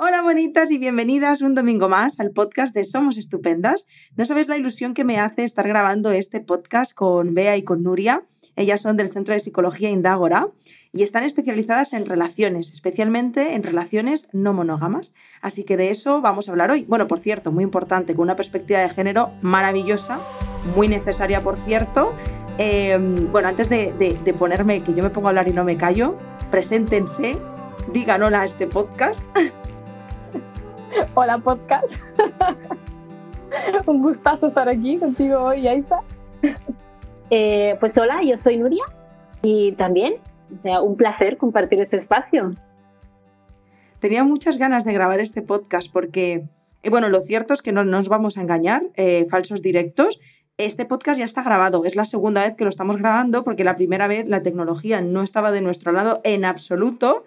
Hola bonitas y bienvenidas un domingo más al podcast de Somos Estupendas. No sabes la ilusión que me hace estar grabando este podcast con Bea y con Nuria. Ellas son del Centro de Psicología Indágora y están especializadas en relaciones, especialmente en relaciones no monógamas. Así que de eso vamos a hablar hoy. Bueno, por cierto, muy importante, con una perspectiva de género maravillosa, muy necesaria, por cierto. Em, bueno, antes de, de ponerme, que yo me pongo a hablar y no me callo, preséntense, digan hola a este podcast. Hola podcast. Un gustazo estar aquí contigo hoy, Aisa. Eh, pues hola, yo soy Nuria y también, o sea, un placer compartir este espacio. Tenía muchas ganas de grabar este podcast porque, eh, bueno, lo cierto es que no nos vamos a engañar, eh, falsos directos. Este podcast ya está grabado, es la segunda vez que lo estamos grabando porque la primera vez la tecnología no estaba de nuestro lado en absoluto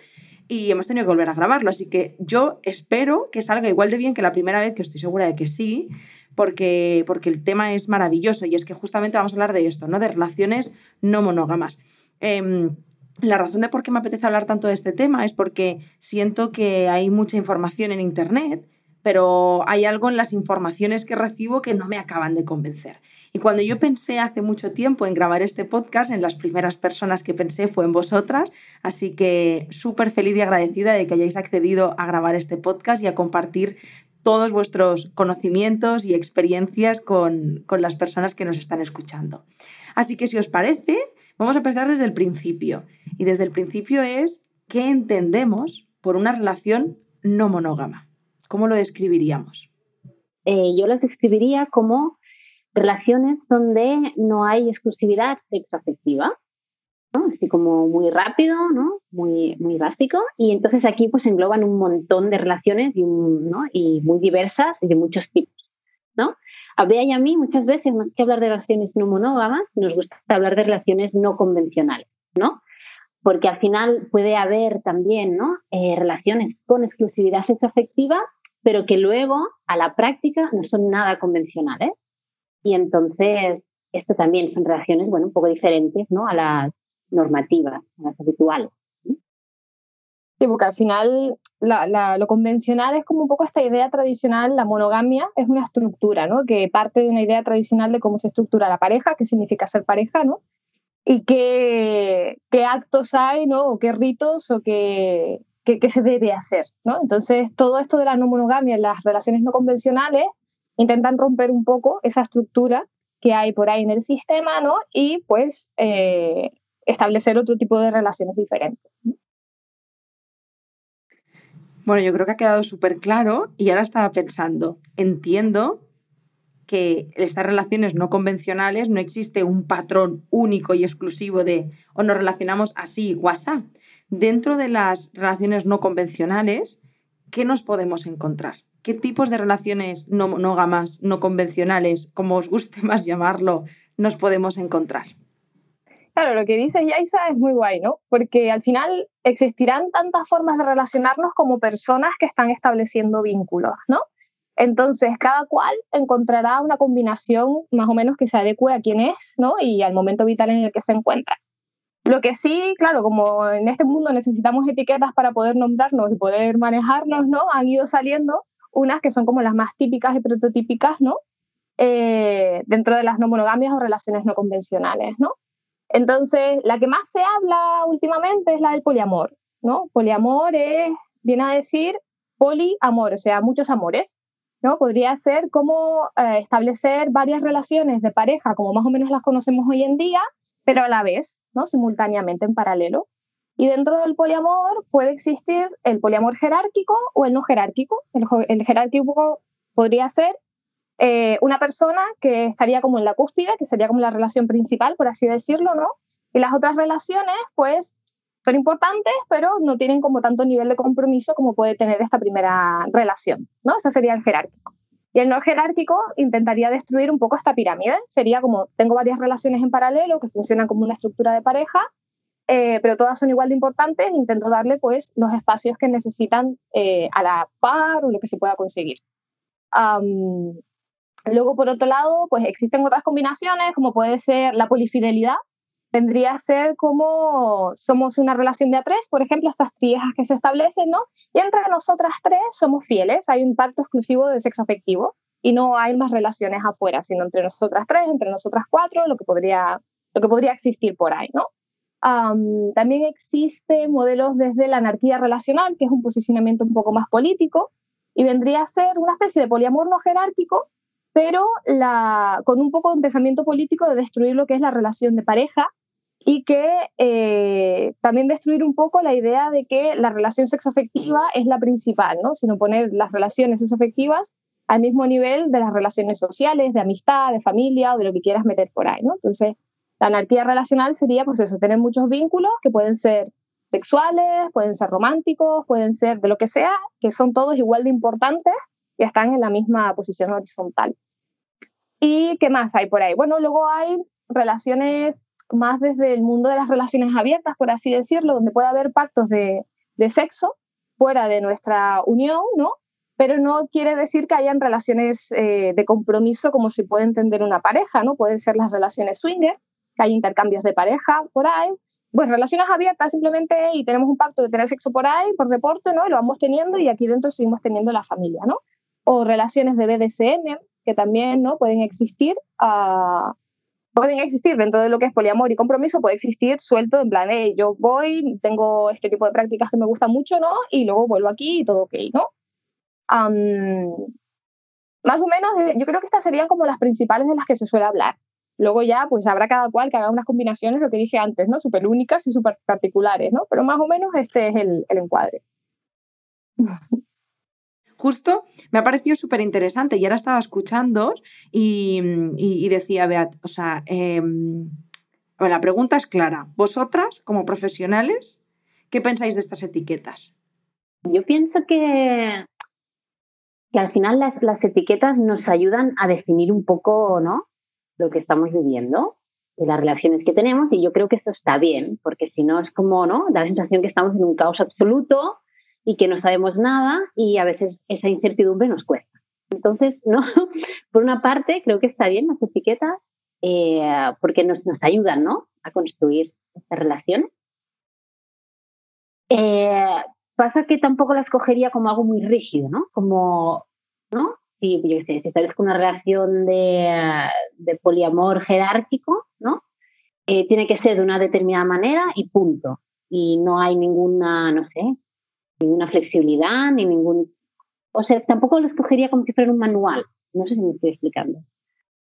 y hemos tenido que volver a grabarlo. Así que yo espero que salga igual de bien que la primera vez, que estoy segura de que sí, porque, porque el tema es maravilloso y es que justamente vamos a hablar de esto, ¿no? De relaciones no monógamas. Em, la razón de por qué me apetece hablar tanto de este tema es porque siento que hay mucha información en Internet pero hay algo en las informaciones que recibo que no me acaban de convencer. Y cuando yo pensé hace mucho tiempo en grabar este podcast, en las primeras personas que pensé fue en vosotras, así que súper feliz y agradecida de que hayáis accedido a grabar este podcast y a compartir todos vuestros conocimientos y experiencias con, con las personas que nos están escuchando. Así que si os parece, vamos a empezar desde el principio. Y desde el principio es qué entendemos por una relación no monógama. ¿Cómo lo describiríamos? Eh, yo las describiría como relaciones donde no hay exclusividad sexoafectiva, ¿no? así como muy rápido, ¿no? muy, muy básico, y entonces aquí pues engloban un montón de relaciones y, ¿no? y muy diversas y de muchos tipos. ¿no? A y a mí muchas veces, más que hablar de relaciones no monógamas, nos gusta hablar de relaciones no convencionales, ¿no? Porque al final puede haber también ¿no? Eh, relaciones con exclusividad sexoafectiva pero que luego a la práctica no son nada convencionales. Y entonces, esto también son relaciones, bueno, un poco diferentes, ¿no? A las normativas, a las habituales. Sí, porque al final lo convencional es como un poco esta idea tradicional, la monogamia es una estructura, ¿no? Que parte de una idea tradicional de cómo se estructura la pareja, qué significa ser pareja, ¿no? Y qué, qué actos hay, ¿no? O qué ritos o qué, qué, se debe hacer, ¿no? Entonces, todo esto de la no monogamia en las relaciones no convencionales intentan romper un poco esa estructura que hay por ahí en el sistema, ¿no? Y pues eh, establecer otro tipo de relaciones diferentes. Bueno, yo creo que ha quedado súper claro y ahora estaba pensando, entiendo que estas relaciones no convencionales no existe un patrón único y exclusivo de o nos relacionamos así o así. Dentro de las relaciones no convencionales, ¿qué nos podemos encontrar? ¿Qué tipos de relaciones no monógamas, no convencionales, como os guste más llamarlo, nos podemos encontrar? Claro, lo que dices, Yaisa, es muy guay, ¿no? Porque al final existirán tantas formas de relacionarnos como personas que están estableciendo vínculos, ¿no? Entonces, cada cual encontrará una combinación más o menos que se adecue a quién es, ¿no? Y al momento vital en el que se encuentra. Lo que sí, claro, como en este mundo necesitamos etiquetas para poder nombrarnos y poder manejarnos, ¿no? Han ido saliendo unas que son como las más típicas y prototípicas, ¿no? Eh, dentro de las no monogamias o relaciones no convencionales, ¿no? Entonces, la que más se habla últimamente es la del poliamor, ¿no? Poliamor es, viene a decir poliamor, o sea, muchos amores, ¿no? Podría ser como eh, establecer varias relaciones de pareja, como más o menos las conocemos hoy en día, pero a la vez, ¿no? Simultáneamente, en paralelo. Y dentro del poliamor puede existir el poliamor jerárquico o el no jerárquico. El, jerárquico podría ser eh, una persona que estaría como en la cúspide, que sería como la relación principal, por así decirlo, ¿no? Y las otras relaciones, pues, son importantes, pero no tienen como tanto nivel de compromiso como puede tener esta primera relación, ¿no? Ese sería el jerárquico. Y el no jerárquico intentaría destruir un poco esta pirámide. Sería como, tengo varias relaciones en paralelo que funcionan como una estructura de pareja, eh, pero todas son igual de importantes. Intento darle pues los espacios que necesitan eh, a la par o lo que se pueda conseguir. luego, por otro lado, pues existen otras combinaciones, como puede ser la polifidelidad, vendría a ser como somos una relación de a tres, por ejemplo, estas tiejas que se establecen, ¿no? Y entre nosotras tres somos fieles, hay un pacto exclusivo de sexo afectivo y no hay más relaciones afuera, sino entre nosotras tres, entre nosotras cuatro, lo que podría, lo que podría existir por ahí, ¿no? También existen modelos desde la anarquía relacional, que es un posicionamiento un poco más político, y vendría a ser una especie de poliamor no jerárquico, pero con un poco de pensamiento político de destruir lo que es la relación de pareja y que eh, también destruir un poco la idea de que la relación sexoafectiva es la principal, ¿no? sino poner las relaciones sexoafectivas al mismo nivel de las relaciones sociales, de amistad, de familia o de lo que quieras meter por ahí. ¿no? Entonces, la anarquía relacional sería pues eso, tener muchos vínculos que pueden ser sexuales, pueden ser románticos, pueden ser de lo que sea, que son todos igual de importantes y están en la misma posición horizontal. ¿Y qué más hay por ahí? Bueno, luego hay relaciones más desde el mundo de las relaciones abiertas, por así decirlo, donde puede haber pactos de, de sexo fuera de nuestra unión, ¿no? Pero no quiere decir que hayan relaciones eh, de compromiso como se puede entender una pareja, ¿no? Pueden ser las relaciones swinger, hay intercambios de pareja por ahí, pues relaciones abiertas simplemente y tenemos un pacto de tener sexo por ahí, por deporte, ¿no? Y lo vamos teniendo y aquí dentro seguimos teniendo la familia, ¿no? O relaciones de BDSM, que también, ¿no? Pueden existir, uh, pueden existir dentro de lo que es poliamor y compromiso, puede existir suelto en plan, hey, yo voy, tengo este tipo de prácticas que me gustan mucho, ¿no? Y luego vuelvo aquí y todo ok, ¿no? más o menos, eh, yo creo que estas serían como las principales de las que se suele hablar. Luego ya, pues habrá cada cual que haga unas combinaciones, lo que dije antes, ¿no? Súper únicas y súper particulares, ¿no? Pero más o menos este es el, el encuadre. Justo me ha parecido súper interesante y ahora estaba escuchando y, y, decía, Beat, o sea, em, la pregunta es clara. Vosotras, como profesionales, ¿qué pensáis de estas etiquetas? Yo pienso que, que al final las, las etiquetas nos ayudan a definir un poco, ¿no? Lo que estamos viviendo, de las relaciones que tenemos, y yo creo que esto está bien, porque si no es como, ¿no? Da la sensación que estamos en un caos absoluto y que no sabemos nada y a veces esa incertidumbre nos cuesta. Entonces, ¿no? Por una parte, creo que está bien las etiquetas eh, porque nos, nos ayudan, ¿no? A construir estas relaciones. Eh, pasa que tampoco las cogería como algo muy rígido, ¿no? Como, ¿no? Si, yo sé, si una relación de, de, poliamor jerárquico, ¿no? Eh, tiene que ser de una determinada manera y punto. Y no hay ninguna, no sé, ninguna flexibilidad, ni ningún... O sea, tampoco lo escogería como si fuera un manual. No sé si me estoy explicando.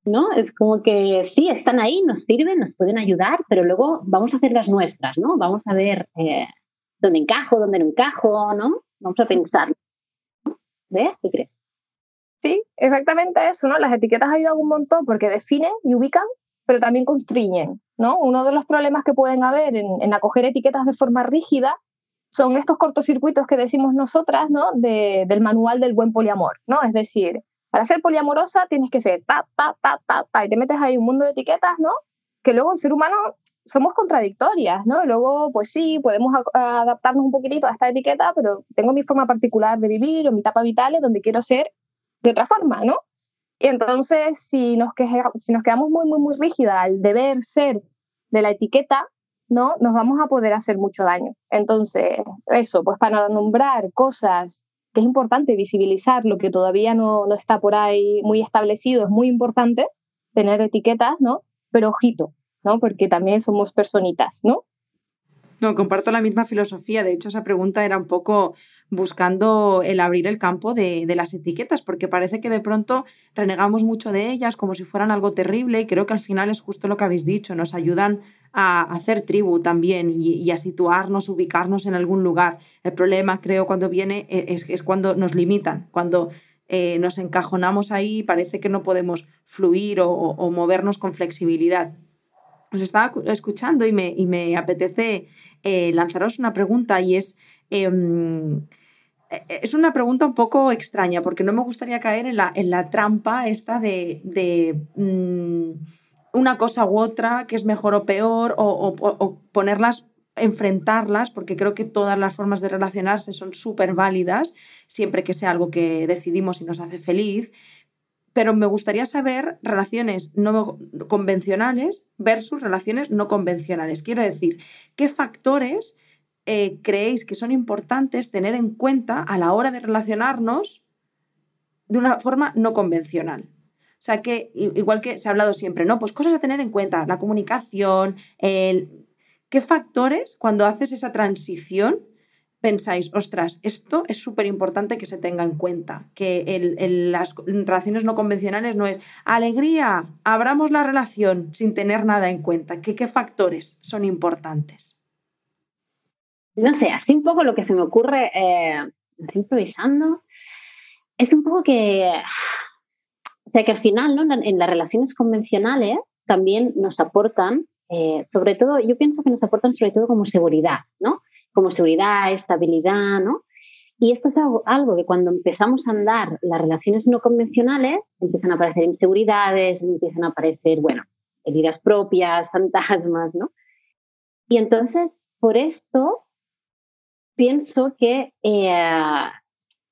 ¿No? Es como que sí, están ahí, nos sirven, nos pueden ayudar, pero luego vamos a hacer las nuestras, ¿no? Vamos a ver eh, dónde encajo, dónde no encajo, ¿no? Vamos a pensar. ¿Ves? ¿Qué crees? Sí, exactamente eso, ¿no? Las etiquetas ayudan un montón porque definen y ubican, pero también constriñen, ¿no? Uno de los problemas que pueden haber en, acoger etiquetas de forma rígida son estos cortocircuitos que decimos nosotras, ¿no? del manual del buen poliamor, ¿no? Es decir, para ser poliamorosa tienes que ser ta, ta, ta, ta, ta, y te metes ahí un mundo de etiquetas, ¿no? Que luego el ser humano somos contradictorias, ¿no? Luego, pues sí, podemos adaptarnos un poquitito a esta etiqueta, pero tengo mi forma particular de vivir o mi etapa vital en donde quiero ser de otra forma, ¿no? Y entonces, si nos, quedamos muy, muy, muy rígida al deber ser de la etiqueta, ¿no? Nos vamos a poder hacer mucho daño. Entonces, eso, pues para nombrar cosas que es importante visibilizar lo que todavía no, no está por ahí muy establecido, es muy importante tener etiquetas, ¿no? Pero ojito, ¿no? Porque también somos personitas, ¿no? No, comparto la misma filosofía. De hecho, esa pregunta era un poco buscando el abrir el campo de, las etiquetas, porque parece que de pronto renegamos mucho de ellas como si fueran algo terrible y creo que al final es justo lo que habéis dicho, nos ayudan a hacer tribu también y, a situarnos, ubicarnos en algún lugar. El problema, creo, cuando viene e, es, cuando nos limitan, cuando eh, nos encajonamos ahí y parece que no podemos fluir o movernos con flexibilidad os estaba escuchando y me, y me apetece eh, lanzaros una pregunta y es, em, e, e, es una pregunta un poco extraña porque no me gustaría caer en la, en la trampa esta de, de mm, una cosa u otra que es mejor o peor o, o ponerlas enfrentarlas, porque creo que todas las formas de relacionarse son súper válidas, siempre que sea algo que decidimos y nos hace feliz, pero me gustaría saber relaciones no convencionales versus relaciones no convencionales. Quiero decir, ¿qué factores eh, creéis que son importantes tener en cuenta a la hora de relacionarnos de una forma no convencional? O sea que, igual que se ha hablado siempre, ¿no? Pues cosas a tener en cuenta, la comunicación, el... ¿Qué factores, cuando haces esa transición, pensáis, ostras, esto es súper importante que se tenga en cuenta, que el, las relaciones no convencionales no es alegría, abramos la relación sin tener nada en cuenta. ¿Qué, qué factores son importantes? No sé, así un poco lo que se me ocurre, eh, improvisando, es un poco que, o sea, que al final, ¿no? En las relaciones convencionales también nos aportan, eh, sobre todo, yo pienso que nos aportan sobre todo como seguridad, ¿no? Como seguridad, estabilidad, ¿no? Y esto es algo, algo, que cuando empezamos a andar las relaciones no convencionales, empiezan a aparecer inseguridades, empiezan a aparecer, bueno, heridas propias, fantasmas, ¿no? Y entonces, por esto, pienso que eh,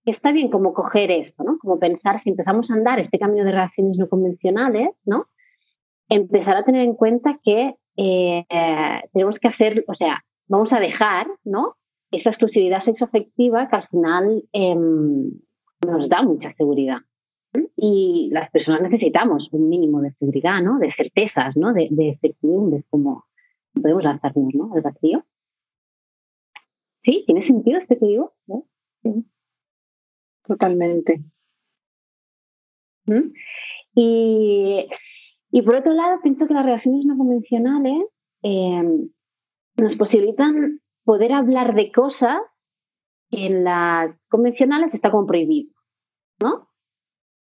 está bien como coger esto, ¿no? Como pensar, si empezamos a andar este cambio de relaciones no convencionales, ¿no? Empezar a tener en cuenta que eh, tenemos que hacer, o sea, vamos a dejar, ¿no? Esa exclusividad sexoafectiva que al final em, nos da mucha seguridad. Y las personas necesitamos un mínimo de seguridad, ¿no? De certezas, ¿no? De, de certidumbres, como podemos lanzarnos, ¿no? Al vacío. ¿Sí? ¿Tiene sentido este que digo? Totalmente. ¿Mm? Y, y, por otro lado, pienso que las relaciones no convencionales eh, nos posibilitan poder hablar de cosas que en las convencionales está como prohibido, ¿no?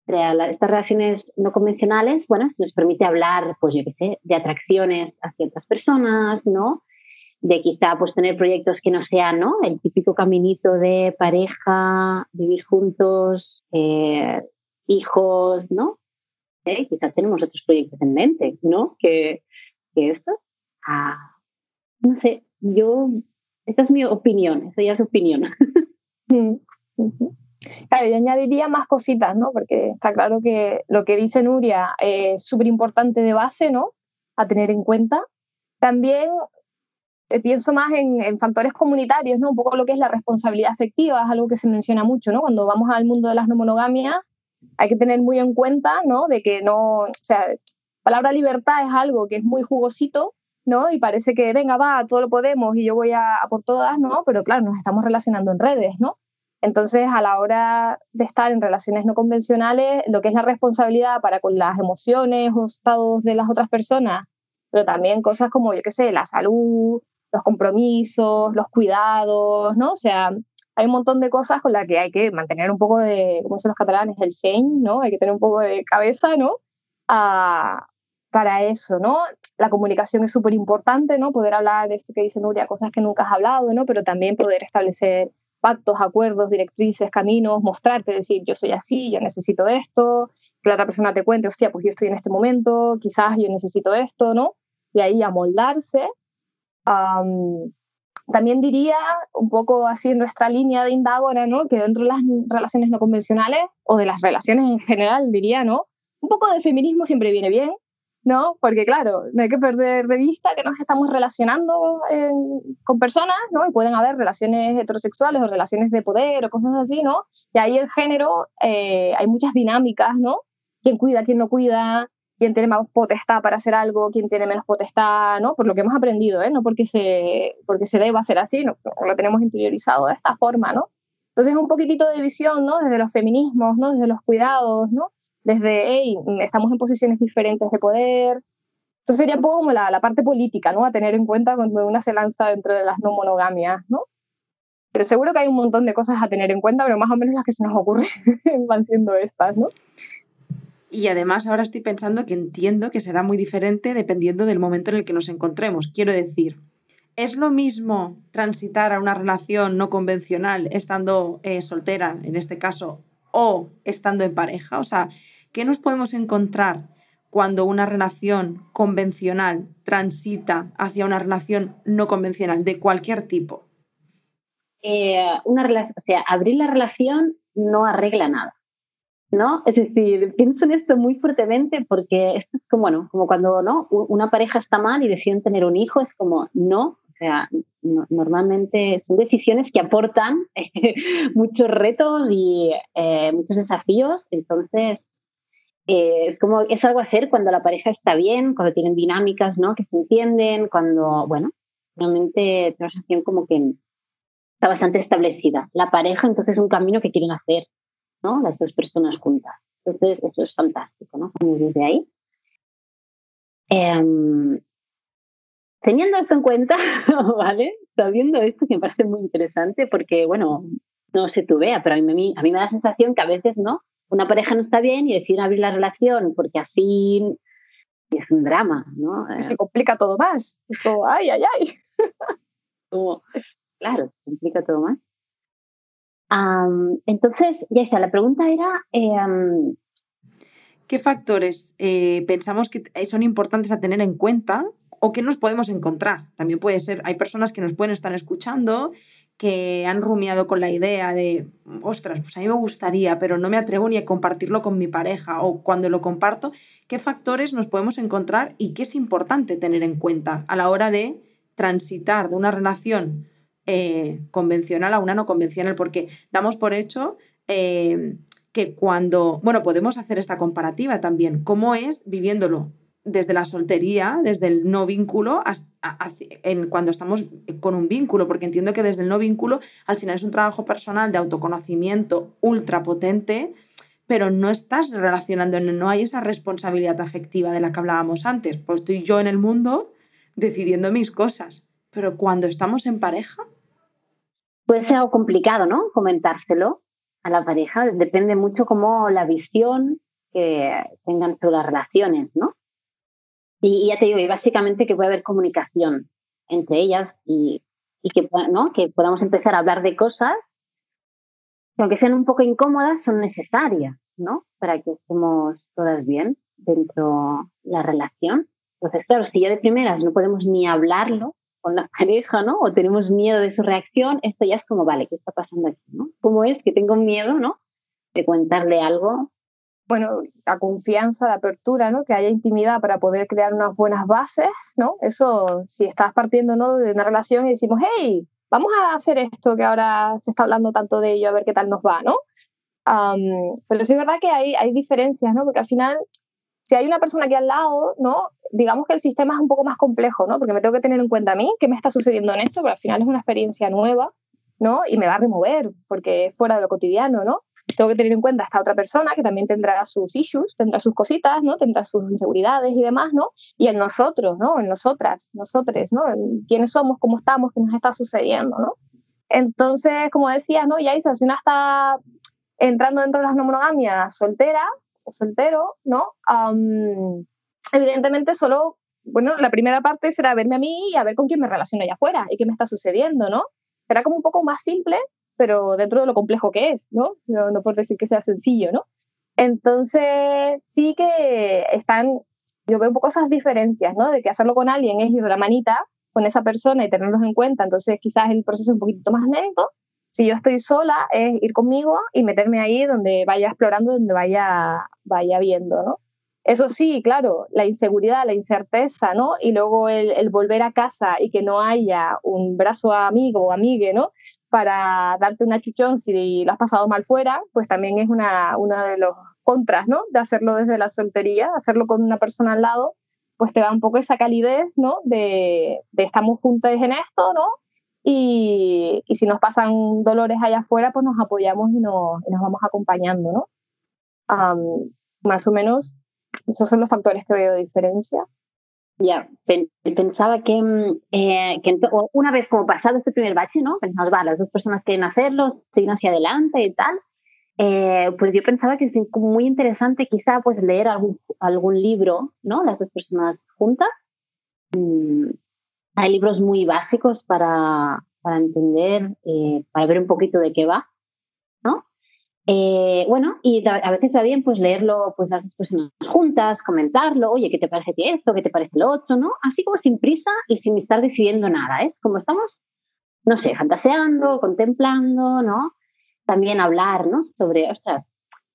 estas relaciones no convencionales, bueno, nos permite hablar, pues yo qué sé, de atracciones a ciertas personas, ¿no? De quizá pues tener proyectos que no sean, ¿no? El típico caminito de pareja, vivir juntos, eh, hijos, ¿no? ¿Eh? Quizás tenemos otros proyectos en mente, ¿no? Que, que esto. Ah, no sé, yo, esta es mi opinión, esa ya es opinión. Claro, yo añadiría más cositas, ¿no? Porque está claro que lo que dice Nuria es súper importante de base, ¿no? A tener en cuenta. También eh, pienso más en, en, factores comunitarios, ¿no? Un poco lo que es la responsabilidad afectiva, es algo que se menciona mucho, ¿no? Cuando vamos al mundo de las no monogamias, hay que tener muy en cuenta, ¿no? De que no, o sea, palabra libertad es algo que es muy jugosito, ¿no? Y parece que, venga, va, todo lo podemos y yo voy a, por todas, ¿no? Pero claro, nos estamos relacionando en redes, ¿no? Entonces, a la hora de estar en relaciones no convencionales, lo que es la responsabilidad para con las emociones o estados de las otras personas, pero también cosas como, yo qué sé, la salud, los compromisos, los cuidados, ¿no? O sea, hay un montón de cosas con las que hay que mantener un poco de, como dicen los catalanes, el shen, ¿no? Hay que tener un poco de cabeza, ¿no? A, para eso, ¿no? La comunicación es súper importante, ¿no? Poder hablar de esto que dice Nuria, cosas que nunca has hablado, ¿no? Pero también poder establecer pactos, acuerdos, directrices, caminos, mostrarte, decir, yo soy así, yo necesito esto, que la otra persona te cuente, hostia, pues yo estoy en este momento, quizás yo necesito esto, ¿no? Y ahí amoldarse. también diría, un poco así en nuestra línea de indagora, ¿no? Que dentro de las relaciones no convencionales, o de las relaciones en general, diría, ¿no? Un poco de feminismo siempre viene bien, ¿no? Porque claro, no hay que perder de vista que nos estamos relacionando con personas, ¿no? Y pueden haber relaciones heterosexuales o relaciones de poder o cosas así, ¿no? Y ahí el género, eh, hay muchas dinámicas, ¿no? ¿Quién cuida, quién no cuida? ¿Quién tiene más potestad para hacer algo? ¿Quién tiene menos potestad? ¿no? Por lo que hemos aprendido, ¿eh? No porque se, porque se deba hacer así, ¿no? Lo tenemos interiorizado de esta forma, ¿no? Entonces un poquitito de visión, ¿no? Desde los feminismos, ¿no? Desde los cuidados, ¿no? Desde, hey, estamos en posiciones diferentes de poder. Entonces sería un poco como la, la parte política, ¿no? A tener en cuenta cuando una se lanza dentro de las no monogamias, ¿no? Pero seguro que hay un montón de cosas a tener en cuenta, pero más o menos las que se nos ocurren van siendo estas, ¿no? Y además ahora estoy pensando que entiendo que será muy diferente dependiendo del momento en el que nos encontremos. Quiero decir, ¿es lo mismo transitar a una relación no convencional estando eh, soltera, en este caso, o estando en pareja? O sea, ¿qué nos podemos encontrar cuando una relación convencional transita hacia una relación no convencional de cualquier tipo? Eh, una o sea, abrir la relación no arregla nada. ¿no? Es decir, pienso en esto muy fuertemente porque esto es como, bueno, como cuando ¿no? una pareja está mal y deciden tener un hijo, es como, no, o sea, normalmente son decisiones que aportan muchos retos y eh, muchos desafíos, entonces eh, es como, es algo a hacer cuando la pareja está bien, cuando tienen dinámicas, ¿no? Que se entienden, cuando, bueno, realmente transacción como que está bastante establecida. La pareja, entonces, es un camino que quieren hacer, ¿no? Las dos personas juntas. Entonces, eso es fantástico, ¿no? desde ahí. Em, teniendo esto en cuenta, ¿vale? Sabiendo esto que me parece muy interesante porque, bueno, no sé tú vea, pero a mí, a mí me da la sensación que a veces, ¿no? Una pareja no está bien y deciden abrir la relación porque así es un drama, ¿no? se complica todo más. Es como, ay, ay, ay. claro, se complica todo más. entonces, ya está, la pregunta era... Eh, ¿Qué factores eh, pensamos que son importantes a tener en cuenta o que nos podemos encontrar? También puede ser, hay personas que nos pueden estar escuchando que han rumiado con la idea de, ostras, pues a mí me gustaría, pero no me atrevo ni a compartirlo con mi pareja o cuando lo comparto, ¿qué factores nos podemos encontrar y qué es importante tener en cuenta a la hora de transitar de una relación eh, convencional a una no convencional? Porque damos por hecho eh, que cuando, bueno, podemos hacer esta comparativa también, cómo es viviéndolo desde la soltería, desde el no vínculo, cuando estamos con un vínculo, porque entiendo que desde el no vínculo al final es un trabajo personal de autoconocimiento ultra potente, pero no estás relacionando, no hay esa responsabilidad afectiva de la que hablábamos antes, pues estoy yo en el mundo decidiendo mis cosas, pero cuando estamos en pareja... Puede ser algo complicado, ¿no? Comentárselo a la pareja, depende mucho como la visión que tengan sobre las relaciones, ¿no? Y, ya te digo, y básicamente que puede haber comunicación entre ellas y, y que, ¿no? que podamos empezar a hablar de cosas que aunque sean un poco incómodas, son necesarias, ¿no? Para que estemos todas bien dentro de la relación. Entonces, claro, si ya de primeras no podemos ni hablarlo con la pareja, ¿no? O tenemos miedo de su reacción, esto ya es como, vale, ¿qué está pasando aquí, no? ¿Cómo es que tengo miedo, ¿no? De contarle algo bueno, la confianza, la apertura, ¿no? Que haya intimidad para poder crear unas buenas bases, ¿no? Eso, si estás partiendo, ¿no? De una relación y decimos, hey, vamos a hacer esto que ahora se está hablando tanto de ello, a ver qué tal nos va, ¿no? pero sí es verdad que hay, hay diferencias, ¿no? Porque al final, si hay una persona aquí al lado, ¿no? Digamos que el sistema es un poco más complejo, ¿no? Porque me tengo que tener en cuenta a mí qué me está sucediendo en esto, pero al final es una experiencia nueva, ¿no? Y me va a remover porque es fuera de lo cotidiano, ¿no? Tengo que tener en cuenta a esta otra persona que también tendrá sus issues, tendrá sus cositas, ¿no? Tendrá sus inseguridades y demás, ¿no? Y en nosotros, ¿no? En nosotras, nosotros, ¿no? En quiénes somos, cómo estamos, qué nos está sucediendo, ¿no? Entonces, como decía, ¿no? Ya si una está entrando dentro de las no monogamias soltera o soltero, ¿no? evidentemente solo, bueno, la primera parte será verme a mí y a ver con quién me relaciono allá afuera y qué me está sucediendo, ¿no? Será como un poco más simple pero dentro de lo complejo que es, ¿no? No, no por decir que sea sencillo, ¿no? Entonces, sí que están, yo veo un poco esas diferencias, ¿no? De que hacerlo con alguien es ir de la manita con esa persona y tenerlos en cuenta, entonces quizás el proceso es un poquito más lento. Si yo estoy sola, es ir conmigo y meterme ahí donde vaya explorando, donde vaya, vaya viendo, ¿no? Eso sí, claro, la inseguridad, la incerteza, ¿no? Y luego el, el volver a casa y que no haya un brazo amigo o amigue, ¿no? Para darte una chuchón si lo has pasado mal fuera, pues también es una, una de los contras, ¿no? De hacerlo desde la soltería, hacerlo con una persona al lado, pues te da un poco esa calidez, ¿no? De, de estamos juntos en esto, ¿no? Y, y, si nos pasan dolores allá afuera, pues nos apoyamos y nos, y nos vamos acompañando, ¿no? más o menos, esos son los factores que veo de diferencia. Ya, pensaba que, mm, eh, que, una vez como pasado este primer bache, ¿no? Pensamos, va, las dos personas quieren hacerlo, siguen hacia adelante y tal. Eh, pues yo pensaba que es muy interesante quizá pues leer algún, algún libro, ¿no? Las dos personas juntas. Mm, hay libros muy básicos para, para entender, eh, para ver un poquito de qué va, ¿no? Eh, bueno, y a veces está bien pues leerlo pues las personas juntas, comentarlo, oye, ¿qué te parece esto? ¿Qué te parece lo otro? ¿No? Así como sin prisa y sin estar decidiendo nada, ¿eh? Como estamos, no sé, fantaseando, contemplando, ¿no? También hablar, ¿no? Sobre, ostras,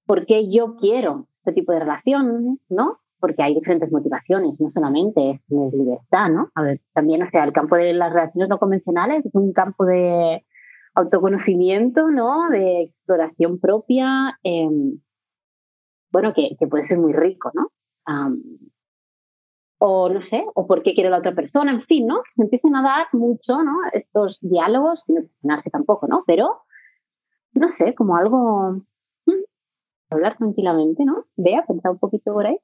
por qué yo quiero este tipo de relación, ¿no? Porque hay diferentes motivaciones, no solamente es, libertad, ¿no? A ver, también, o sea, el campo de las relaciones no convencionales es un campo de autoconocimiento, ¿no? De exploración propia, em, bueno, que, puede ser muy rico, ¿no? o no sé, o por qué quiere la otra persona, en fin, ¿no? Se empiezan a dar mucho, ¿no? Estos diálogos, sin obsesionarse tampoco, ¿no? Pero, no sé, como algo, mm, hablar tranquilamente, ¿no? Vea, pensar un poquito por ahí.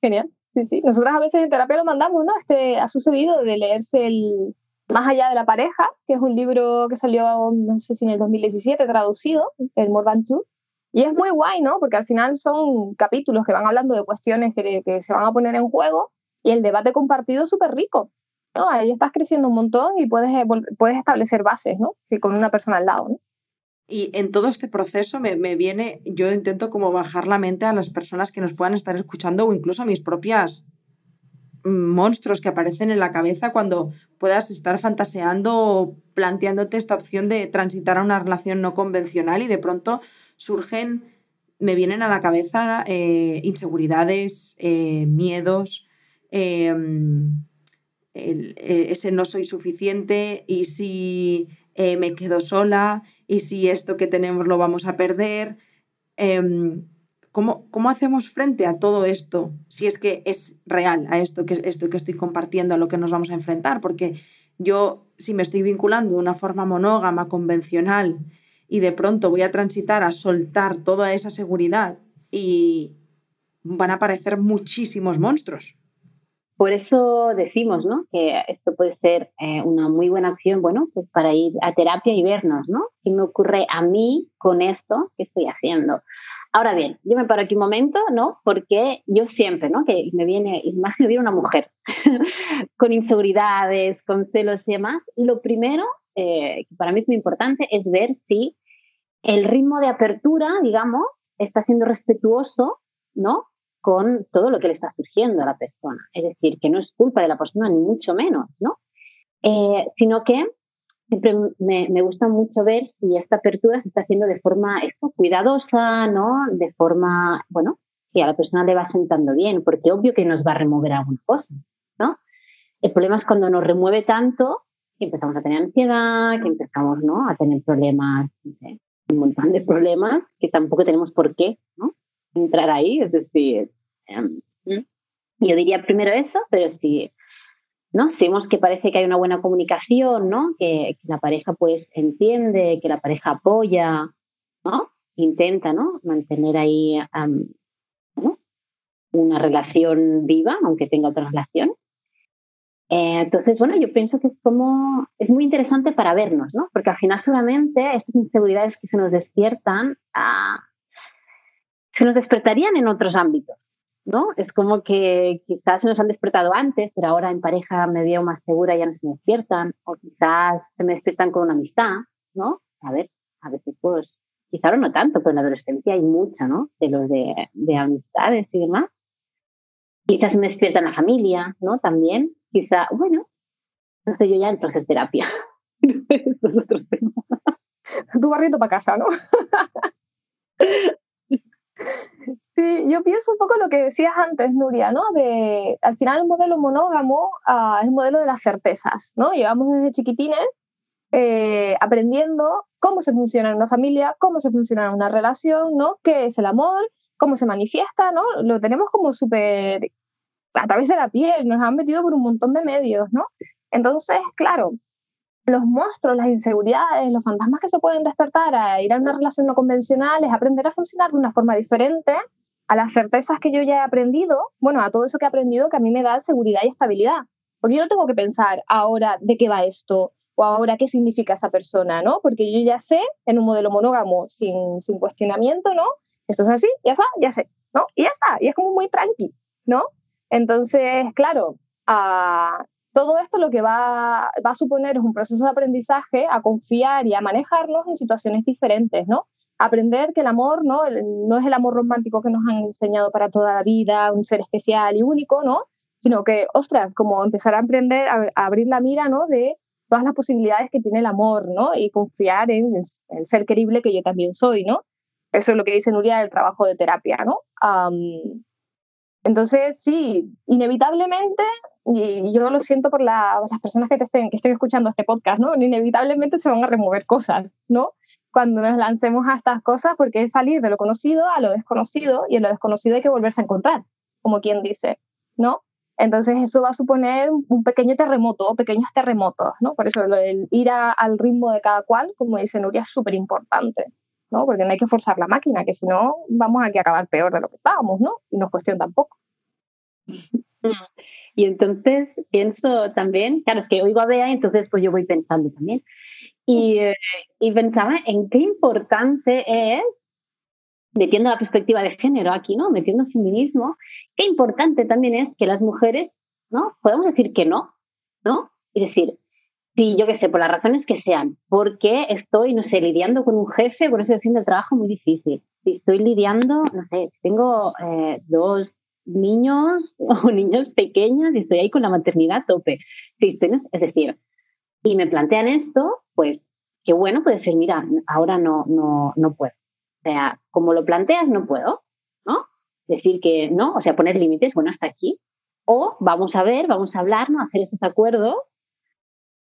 genial, sí, sí. Nosotras a veces en terapia lo mandamos, ¿no? Este, ha sucedido de leerse el Más allá de la pareja, que es un libro que salió, no sé si en el 2017, traducido, el Two, y es muy guay, ¿no? Porque al final son capítulos que van hablando de cuestiones que, se van a poner en juego y el debate compartido es súper rico. ¿no? Ahí estás creciendo un montón y puedes, eh, puedes establecer bases, ¿no? Sí, con una persona al lado. Y en todo este proceso me, me, viene, yo intento como bajar la mente a las personas que nos puedan estar escuchando o incluso a mis propias monstruos que aparecen en la cabeza cuando puedas estar fantaseando o planteándote esta opción de transitar a una relación no convencional y de pronto surgen, me vienen a la cabeza eh, inseguridades, eh, miedos, Em, e, ese no soy suficiente y si eh, me quedo sola y si esto que tenemos lo vamos a perder. ¿Cómo, ¿Cómo hacemos frente a todo esto si es que es real a esto que, esto que estoy compartiendo, a lo que nos vamos a enfrentar? Porque yo, si me estoy vinculando de una forma monógama, convencional, y de pronto voy a transitar a soltar toda esa seguridad y van a aparecer muchísimos monstruos. Por eso decimos, ¿no? Que esto puede ser eh, una muy buena acción, bueno, pues para ir a terapia y vernos, ¿no? ¿Qué me ocurre a mí con esto que estoy haciendo? Ahora bien, yo me paro aquí un momento, ¿no? Porque yo siempre, ¿no? Que me viene, más me viene una mujer con inseguridades, con celos y demás. Lo primero, eh, para mí es muy importante, es ver si el ritmo de apertura, digamos, está siendo respetuoso, ¿no? con todo lo que le está surgiendo a la persona. Es decir, que no es culpa de la persona, ni mucho menos, ¿no? Eh, sino que siempre me, me, gusta mucho ver si esta apertura se está haciendo de forma esto, cuidadosa, ¿no? De forma, bueno, que a la persona le va sentando bien, porque obvio que nos va a remover alguna cosa, ¿no? El problema es cuando nos remueve tanto que empezamos a tener ansiedad, que empezamos, ¿no? A tener problemas, un montón de problemas que tampoco tenemos por qué, ¿no? entrar ahí, es decir, em, yo diría primero eso, pero si, ¿no? Si vemos que parece que hay una buena comunicación, ¿no? Que, la pareja pues entiende, que la pareja apoya, ¿no? Intenta, ¿no? Mantener ahí una relación viva, aunque tenga otra relación. Eh, entonces, bueno, yo pienso que es como, es muy interesante para vernos, ¿no? Porque al final solamente estas inseguridades que se nos despiertan, a se nos despertarían en otros ámbitos, ¿no? Es como que quizás se nos han despertado antes, pero ahora en pareja me veo más segura y ya no se me despiertan, o quizás se me despiertan con una amistad, ¿no? A ver, a veces pues, quizás ahora no tanto, pero en la adolescencia hay mucha, ¿no? De los de, de amistades y demás. Quizás se me despierta en la familia, ¿no? También, quizá, bueno, no sé, yo ya entro en terapia. Eso es otro tema. Tu barrito para casa, ¿no? Sí, yo pienso un poco lo que decías antes, Nuria, ¿no? De, al final el modelo monógamo uh, es el modelo de las certezas, ¿no? Llevamos desde chiquitines eh, aprendiendo cómo se funciona en una familia, cómo se funciona en una relación, ¿no? ¿Qué es el amor? ¿Cómo se manifiesta? ¿no? Lo tenemos como súper a través de la piel, nos han metido por un montón de medios, ¿no? Entonces, claro, los monstruos, las inseguridades, los fantasmas que se pueden despertar a ir a una relación no convencional es aprender a funcionar de una forma diferente a las certezas que yo ya he aprendido, bueno, a todo eso que he aprendido que a mí me da seguridad y estabilidad. Porque yo no tengo que pensar ahora de qué va esto o ahora qué significa esa persona, ¿no? Porque yo ya sé en un modelo monógamo sin, sin cuestionamiento, ¿no? Esto es así, ya está, ya sé, ¿no? Y ya está, y es como muy tranqui, ¿no? Entonces, claro, a todo esto lo que va, a suponer es un proceso de aprendizaje a confiar y a manejarlos en situaciones diferentes, ¿no? Aprender que el amor ¿no? no es el amor romántico que nos han enseñado para toda la vida, un ser especial y único, ¿no? Sino que, ostras, como empezar a aprender a, abrir la mira, ¿no? De todas las posibilidades que tiene el amor, ¿no? Y confiar en el, ser querible que yo también soy, ¿no? Eso es lo que dice Nuria del trabajo de terapia, ¿no? Entonces, sí, inevitablemente, y yo lo siento por las personas que, te estén, que estén escuchando este podcast, ¿no? Inevitablemente se van a remover cosas, ¿no? Cuando nos lancemos a estas cosas, porque es salir de lo conocido a lo desconocido, y en lo desconocido hay que volverse a encontrar, como quien dice, ¿no? Entonces eso va a suponer un pequeño terremoto pequeños terremotos, ¿no? Por eso lo del ir al ritmo de cada cual, como dice Nuria, es súper importante, ¿no? Porque no hay que forzar la máquina, que si no vamos a acabar peor de lo que estábamos, ¿no? Y no es cuestión tampoco. Y entonces pienso también, claro, es que oigo a Bea, entonces pues yo voy pensando también. Y, eh, y pensaba en qué importante es metiendo la perspectiva de género aquí, ¿no? Metiendo feminismo, qué importante también es que las mujeres, ¿no? Podemos decir que no, ¿no? Es decir, si yo qué sé, por las razones que sean, porque estoy, no sé, lidiando con un jefe, por eso haciendo el trabajo muy difícil. Si estoy lidiando, no sé, tengo eh, dos niños o niños pequeños y estoy ahí con la maternidad a tope. Si es decir, y me plantean esto, pues qué bueno puede ser, mira, ahora no, no, no puedo. O sea, como lo planteas, no puedo, ¿no? Decir que no, o sea, poner límites, bueno, hasta aquí. O vamos a ver, vamos a hablar, ¿no? Hacer esos acuerdos,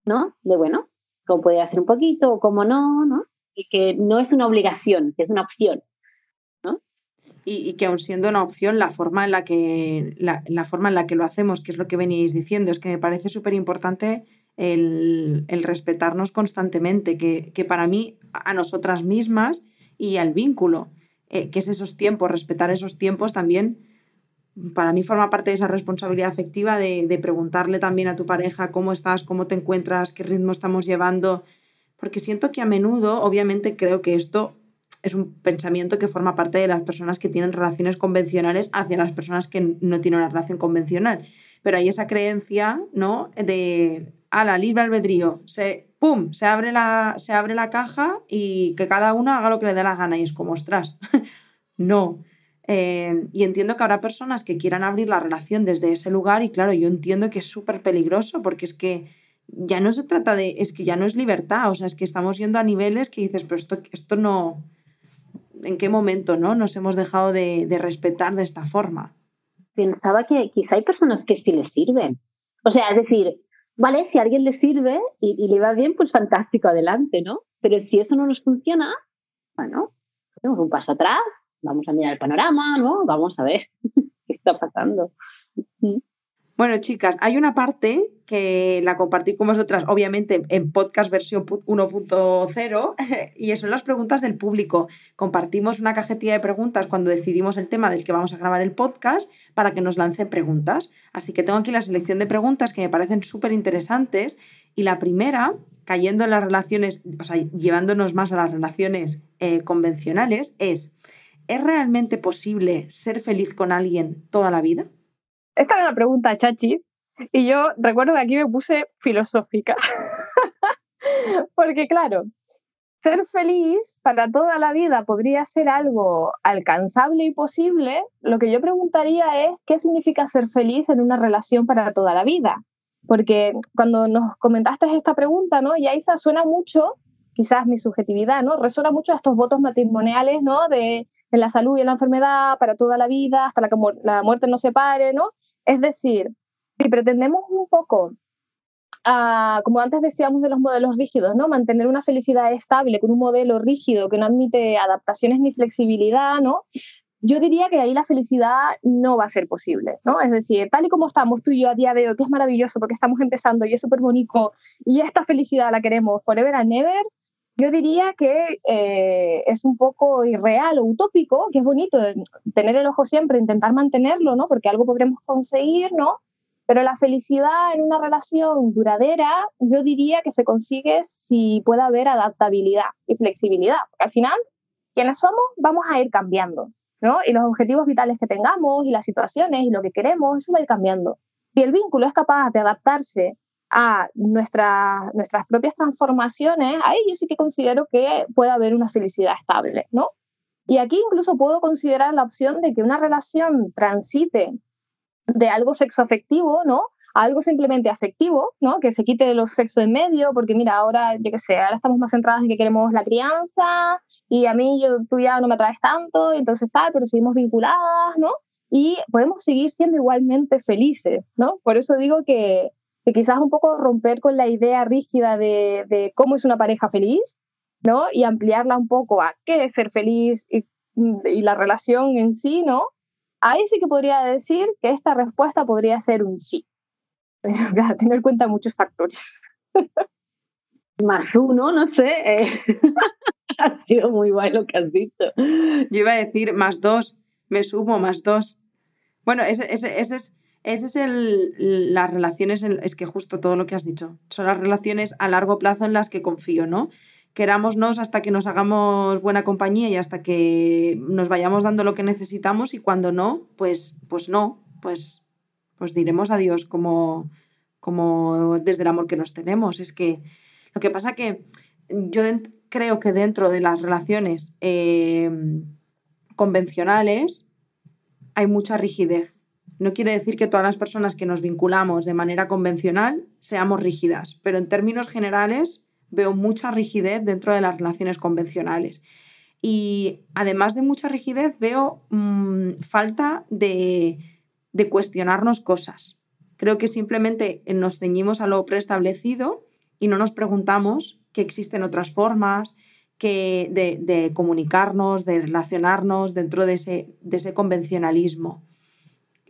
¿no? De, bueno, cómo puede hacer un poquito o cómo no, ¿no? Y que no es una obligación, que es una opción, ¿no? Y, que aun siendo una opción, la forma en la que la, forma en la que lo hacemos, que es lo que veníais diciendo, es que me parece súper importante el, el, respetarnos constantemente, que, que, para mí, a nosotras mismas, y al vínculo, eh, que es esos tiempos, respetar esos tiempos también. Para mí forma parte de esa responsabilidad afectiva de, preguntarle también a tu pareja cómo estás, cómo te encuentras, qué ritmo estamos llevando, porque siento que a menudo, obviamente creo que esto es un pensamiento que forma parte de las personas que tienen relaciones convencionales hacia las personas que no tienen una relación convencional. Pero hay esa creencia, ¿no? De, a la libre albedrío, se ¡pum! Se abre, la, se abre la caja y que cada uno haga lo que le dé la gana. Y es como, ostras, no. Eh, y entiendo que habrá personas que quieran abrir la relación desde ese lugar y claro, yo entiendo que es súper peligroso porque es que ya no se trata de, es que ya no es libertad, o sea, es que estamos yendo a niveles que dices, pero esto, esto no, ¿en qué momento no nos hemos dejado de, de respetar de esta forma? Pensaba que quizá hay personas que sí les sirven. O sea, es decir, vale, si a alguien le sirve y, le va bien, pues fantástico, adelante, ¿no? Pero si eso no nos funciona, bueno, hacemos un paso atrás, vamos a mirar el panorama, ¿no? Vamos a ver qué está pasando. Bueno, chicas, hay una parte que la compartí con vosotras, obviamente, en podcast versión 1.0, y son las preguntas del público. Compartimos una cajetilla de preguntas cuando decidimos el tema del que vamos a grabar el podcast para que nos lancen preguntas. Así que tengo aquí la selección de preguntas que me parecen súper interesantes. Y la primera, cayendo en las relaciones, o sea, llevándonos más a las relaciones eh, convencionales, es, ¿es realmente posible ser feliz con alguien toda la vida? Esta era una pregunta, Chachi, y yo recuerdo que aquí me puse filosófica. Porque claro, ser feliz para toda la vida podría ser algo alcanzable y posible. Lo que yo preguntaría es, ¿qué significa ser feliz en una relación para toda la vida? Porque cuando nos comentaste esta pregunta, ¿no? Yaisa suena mucho, quizás mi subjetividad, ¿no? Resuena mucho a estos votos matrimoniales, ¿no? De en la salud y en la enfermedad, para toda la vida, hasta la que la muerte nos separe, ¿no? Es decir, si pretendemos un poco, ah, como antes decíamos de los modelos rígidos, ¿no? mantener una felicidad estable con un modelo rígido que no admite adaptaciones ni flexibilidad, ¿no? yo diría que ahí la felicidad no va a ser posible, ¿no? Es decir, tal y como estamos tú y yo a día de hoy, que es maravilloso porque estamos empezando y es súper bonito y esta felicidad la queremos forever and ever, yo diría que eh, es un poco irreal o utópico, que es bonito tener el ojo siempre, intentar mantenerlo, ¿no? Porque algo podremos conseguir, ¿no? Pero la felicidad en una relación duradera, yo diría que se consigue si puede haber adaptabilidad y flexibilidad. Porque al final, quienes somos, vamos a ir cambiando, ¿no? Y los objetivos vitales que tengamos y las situaciones y lo que queremos, eso va a ir cambiando. Y el vínculo es capaz de adaptarse a nuestra, nuestras propias transformaciones, ahí yo sí que considero que puede haber una felicidad estable, ¿no? Y aquí incluso puedo considerar la opción de que una relación transite de algo sexoafectivo, ¿no? A algo simplemente afectivo, ¿no? Que se quite los sexos en medio, porque mira, ahora, yo qué sé, ahora estamos más centradas en que queremos la crianza y a mí yo, tú ya no me atraes tanto, entonces tal, pero seguimos vinculadas, ¿no? Y podemos seguir siendo igualmente felices, ¿no? Por eso digo que, que quizás un poco romper con la idea rígida de, de, cómo es una pareja feliz, ¿no? Y ampliarla un poco a qué es ser feliz y, y la relación en sí, ¿no? Ahí sí que podría decir que esta respuesta podría ser un sí. Pero claro, tener en cuenta muchos factores. Más uno, no sé. Eh. ha sido muy guay lo que has dicho. Yo iba a decir más dos, me sumo más dos. Bueno, ese, ese, ese es, ese es el, las relaciones, es que justo todo lo que has dicho, son las relaciones a largo plazo en las que confío, ¿no? Querámonos hasta que nos hagamos buena compañía y hasta que nos vayamos dando lo que necesitamos y cuando no, pues, pues no, pues, pues diremos adiós como, como desde el amor que nos tenemos. Es que lo que pasa que yo creo que dentro de las relaciones em, convencionales hay mucha rigidez. No quiere decir que todas las personas que nos vinculamos de manera convencional seamos rígidas, pero en términos generales veo mucha rigidez dentro de las relaciones convencionales. Y además de mucha rigidez, veo mm, falta de, cuestionarnos cosas. Creo que simplemente nos ceñimos a lo preestablecido y no nos preguntamos que existen otras formas de, comunicarnos, de relacionarnos dentro de ese convencionalismo.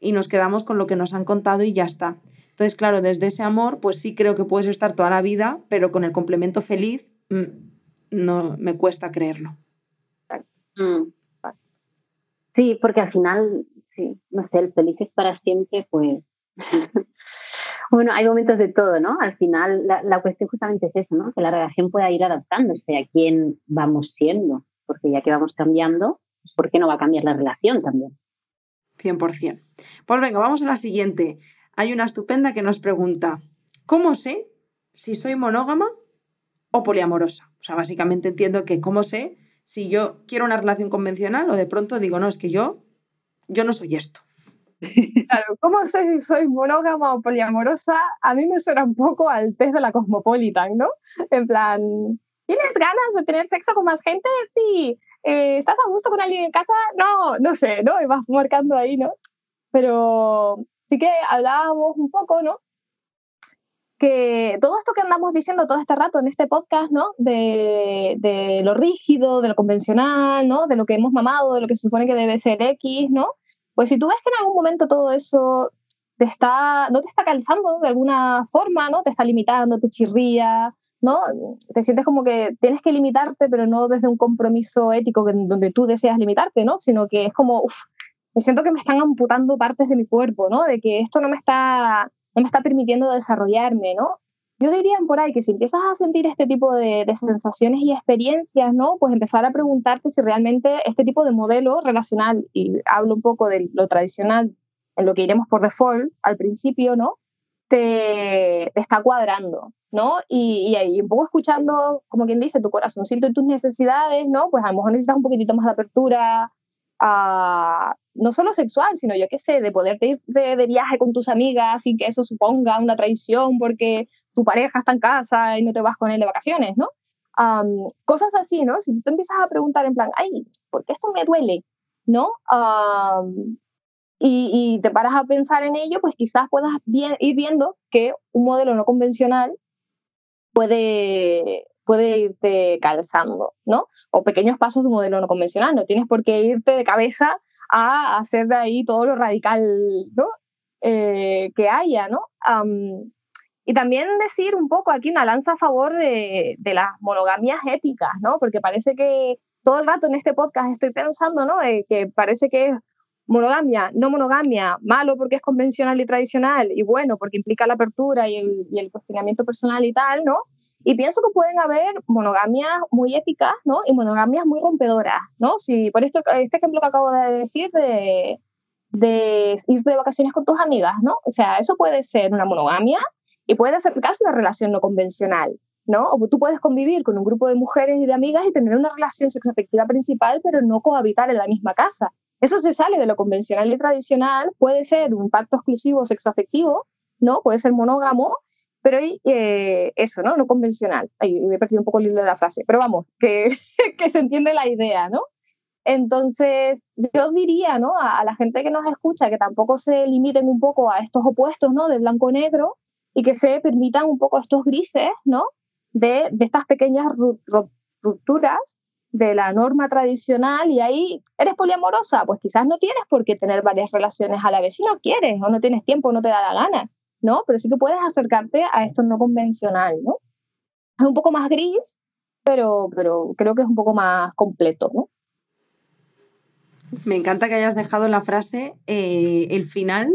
Y nos quedamos con lo que nos han contado y ya está. Entonces, claro, desde ese amor, pues sí creo que puedes estar toda la vida, pero con el complemento feliz mm, no me cuesta creerlo. Mm. Sí, porque al final, sí, no sé, el feliz es para siempre, pues Bueno, hay momentos de todo, ¿no? Al final, la, cuestión justamente es eso, ¿no? Que la relación pueda ir adaptándose a quién vamos siendo, porque ya que vamos cambiando, pues, ¿por qué no va a cambiar la relación también? 100%. Pues venga, vamos a la siguiente. Hay una estupenda que nos pregunta, ¿cómo sé si soy monógama o poliamorosa? O sea, básicamente entiendo que cómo sé si yo quiero una relación convencional o de pronto digo, no, es que yo, yo no soy esto. Claro, ¿cómo sé si soy monógama o poliamorosa? A mí me suena un poco al test de la Cosmopolitan, ¿no? En plan, ¿tienes ganas de tener sexo con más gente? Sí. Eh, ¿Estás a gusto con alguien en casa? No, no sé, ¿no? Y vas marcando ahí, ¿no? Pero sí que hablábamos un poco, ¿no? Que todo esto que andamos diciendo todo este rato en este podcast, ¿no? De, de lo rígido, de lo convencional, ¿no? De lo que hemos mamado, de lo que se supone que debe ser X, ¿no? Pues si tú ves que en algún momento todo eso te está, no te está calzando de alguna forma, ¿no? Te está limitando, te chirría, ¿no? Te sientes como que tienes que limitarte, pero no desde un compromiso ético donde tú deseas limitarte, ¿no? Sino que es como, uff, me siento que me están amputando partes de mi cuerpo, ¿no? De que esto no me está, no me está permitiendo desarrollarme, ¿no? Yo diría por ahí que si empiezas a sentir este tipo de, sensaciones y experiencias, ¿no? Pues empezar a preguntarte si realmente este tipo de modelo relacional, y hablo un poco de lo tradicional, en lo que iremos por default al principio, ¿no? Te, te está cuadrando, ¿no? Y, y, ahí un poco escuchando, como quien dice, tu corazoncito y tus necesidades, ¿no? Pues a lo mejor necesitas un poquitito más de apertura, a, no solo sexual, sino yo qué sé, de poder ir de, de, viaje con tus amigas sin que eso suponga una traición porque tu pareja está en casa y no te vas con él de vacaciones, ¿no? cosas así, ¿no? Si tú te empiezas a preguntar en plan, ay, ¿por qué esto me duele? ¿No? Y, y, te paras a pensar en ello, pues quizás puedas ir viendo que un modelo no convencional puede, puede irte calzando, ¿no? O pequeños pasos de un modelo no convencional. No tienes por qué irte de cabeza a hacer de ahí todo lo radical, ¿no? Eh, que haya, ¿no? Y también decir un poco aquí una lanza a favor de, de, las monogamias éticas, ¿no? Porque parece que todo el rato en este podcast estoy pensando, ¿no? que parece que es monogamia, no monogamia, malo porque es convencional y tradicional, y bueno porque implica la apertura y el, el cuestionamiento personal y tal, ¿no? Y pienso que pueden haber monogamias muy éticas, ¿no? Y monogamias muy rompedoras, ¿no? Si por esto, este ejemplo que acabo de decir de, de ir de vacaciones con tus amigas, ¿no? O sea, eso puede ser una monogamia y puede acercarse a una relación no convencional, ¿no? O tú puedes convivir con un grupo de mujeres y de amigas y tener una relación sexoafectiva principal, pero no cohabitar en la misma casa. Eso se sale de lo convencional y tradicional, puede ser un pacto exclusivo sexoafectivo, ¿no? Puede ser monógamo Pero eh, eso, ¿no? No convencional. Ay, me he perdido un poco el hilo de la frase, pero vamos, que, se entiende la idea, ¿no? Entonces, yo diría, ¿no? A, la gente que nos escucha que tampoco se limiten un poco a estos opuestos, ¿no? De blanco-negro y que se permitan un poco estos grises, ¿no? De, de estas pequeñas rupturas de la norma tradicional y ahí eres poliamorosa, pues quizás no tienes por qué tener varias relaciones a la vez si no quieres o no tienes tiempo no te da la gana, ¿no? Pero sí que puedes acercarte a esto no convencional, ¿no? Es un poco más gris, pero, pero creo que es un poco más completo, ¿no? Me encanta que hayas dejado la frase, eh, el final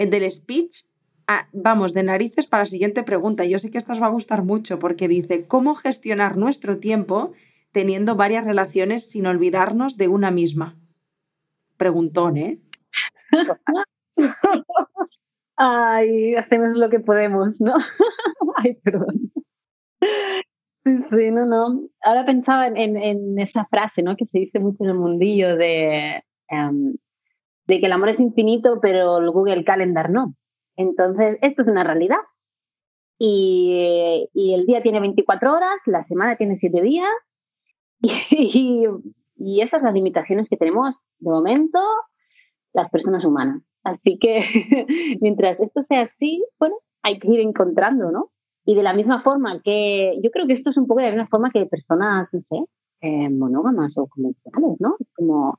el del speech. Ah, vamos, de narices para la siguiente pregunta. Yo sé que esta os va a gustar mucho porque dice, ¿cómo gestionar nuestro tiempo teniendo varias relaciones sin olvidarnos de una misma? Preguntón, ¿eh? Ay, hacemos lo que podemos, ¿no? Ay, perdón. Sí, no, no. Ahora pensaba en, en, esa frase, ¿no? Que se dice mucho en el mundillo de, em, de que el amor es infinito, pero el Google Calendar no. Entonces, esto es una realidad. Y, y el día tiene 24 horas, la semana tiene 7 días, y, esas las limitaciones que tenemos de momento las personas humanas. Así que mientras esto sea así, bueno, hay que ir encontrando, ¿no? Y de la misma forma que, yo creo que esto es un poco de la misma forma que personas, no sé, eh, monógamas o convencionales, ¿no? Es como,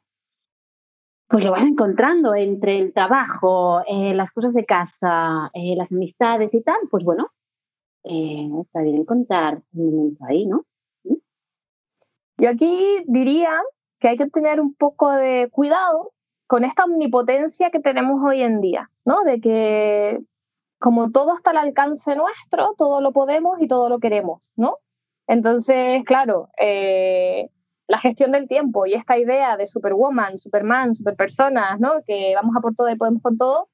pues lo vas encontrando entre el trabajo, eh, las cosas de casa, eh, las amistades y tal, pues bueno, está bien encontrar un momento ahí, ¿no? Yo aquí diría que hay que tener un poco de cuidado con esta omnipotencia que tenemos hoy en día, ¿no? De que como todo está al alcance nuestro, todo lo podemos y todo lo queremos, ¿no? Entonces, claro, eh, la gestión del tiempo y esta idea de Superwoman, Superman, Superpersonas, ¿no? Que vamos a por todo y podemos con todo,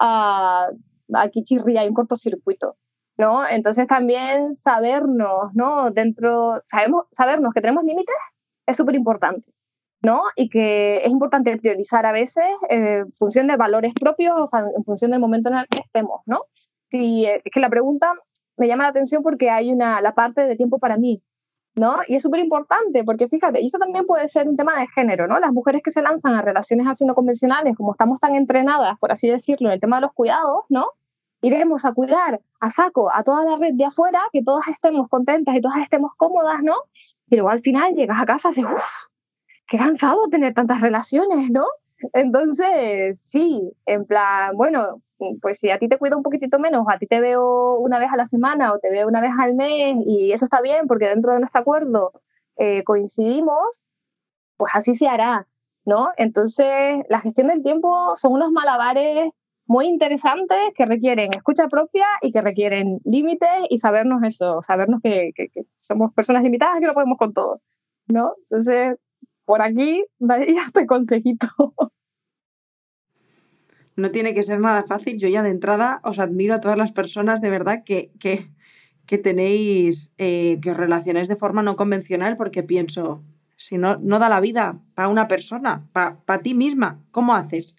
uh, aquí chirría, hay un cortocircuito, ¿no? Entonces también sabernos, ¿no? Dentro, sabemos, sabernos que tenemos límites es súper importante, ¿no? Y que es importante priorizar a veces eh, en función de valores propios o en función del momento en el que estemos, ¿no? Si, eh, es que la pregunta me llama la atención porque hay una, la parte de tiempo para mí, ¿no? Y es súper importante porque fíjate, y esto también puede ser un tema de género, ¿no? Las mujeres que se lanzan a relaciones así no convencionales, como estamos tan entrenadas, por así decirlo, en el tema de los cuidados, ¿no? Iremos a cuidar a saco a toda la red de afuera, que todas estemos contentas y todas estemos cómodas, ¿no? Pero al final llegas a casa y dices, uff, qué cansado tener tantas relaciones, ¿no? Entonces, sí, en plan, bueno, pues si a ti te cuido un poquitito menos, a ti te veo una vez a la semana o te veo una vez al mes y eso está bien porque dentro de nuestro acuerdo eh, coincidimos, pues así se hará, ¿no? Entonces, la gestión del tiempo son unos malabares muy interesantes que requieren escucha propia y que requieren límites y sabernos eso, sabernos que, que, que somos personas limitadas que no podemos con todo, ¿no? Entonces, por aquí daría este consejito. No tiene que ser nada fácil. Yo ya de entrada os admiro a todas las personas de verdad que, que, que tenéis, eh, que os relacionáis de forma no convencional porque pienso, si no, no da la vida para una persona, para ti misma, ¿cómo haces?